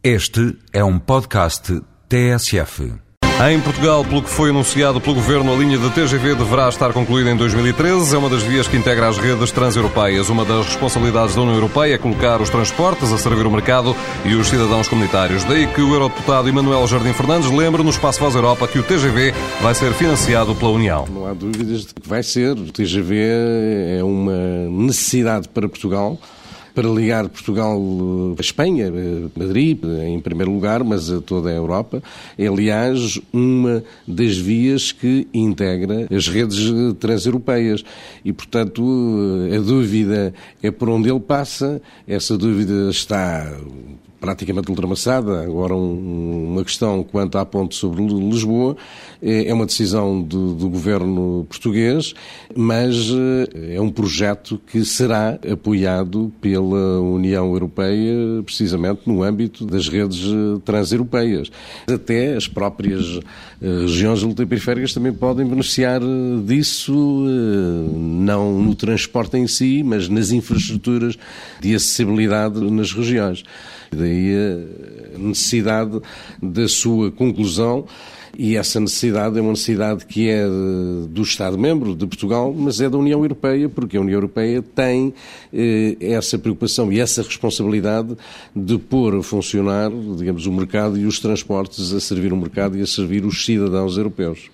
Este é um podcast TSF. Em Portugal, pelo que foi anunciado pelo Governo, a linha de TGV deverá estar concluída em 2013. É uma das vias que integra as redes transeuropeias. Uma das responsabilidades da União Europeia é colocar os transportes a servir o mercado e os cidadãos comunitários. Daí que o eurodeputado Emanuel Jardim Fernandes lembra no Espaço Voz Europa que o TGV vai ser financiado pela União. Não há dúvidas de que vai ser. O TGV é uma necessidade para Portugal para ligar Portugal à Espanha, Madrid, em primeiro lugar, mas a toda a Europa. É, aliás, uma das vias que integra as redes transeuropeias. E, portanto, a dúvida é por onde ele passa. Essa dúvida está praticamente ultrapassada. Agora, um, uma questão quanto à ponte sobre Lisboa é, uma decisão do, do, governo português, mas eh, é um projeto que será apoiado pela União Europeia, precisamente no âmbito das redes eh, transeuropeias. Até as próprias eh, regiões ultraperiféricas também podem beneficiar disso, não no transporte em si, mas nas infraestruturas de acessibilidade nas regiões. Daí a necessidade da sua conclusão e essa necessidade é uma necessidade que é do Estado-membro de Portugal, mas é da União Europeia, porque a União Europeia tem eh, essa preocupação e essa responsabilidade de pôr a funcionar, digamos, o mercado e os transportes a servir o mercado e a servir os cidadãos europeus.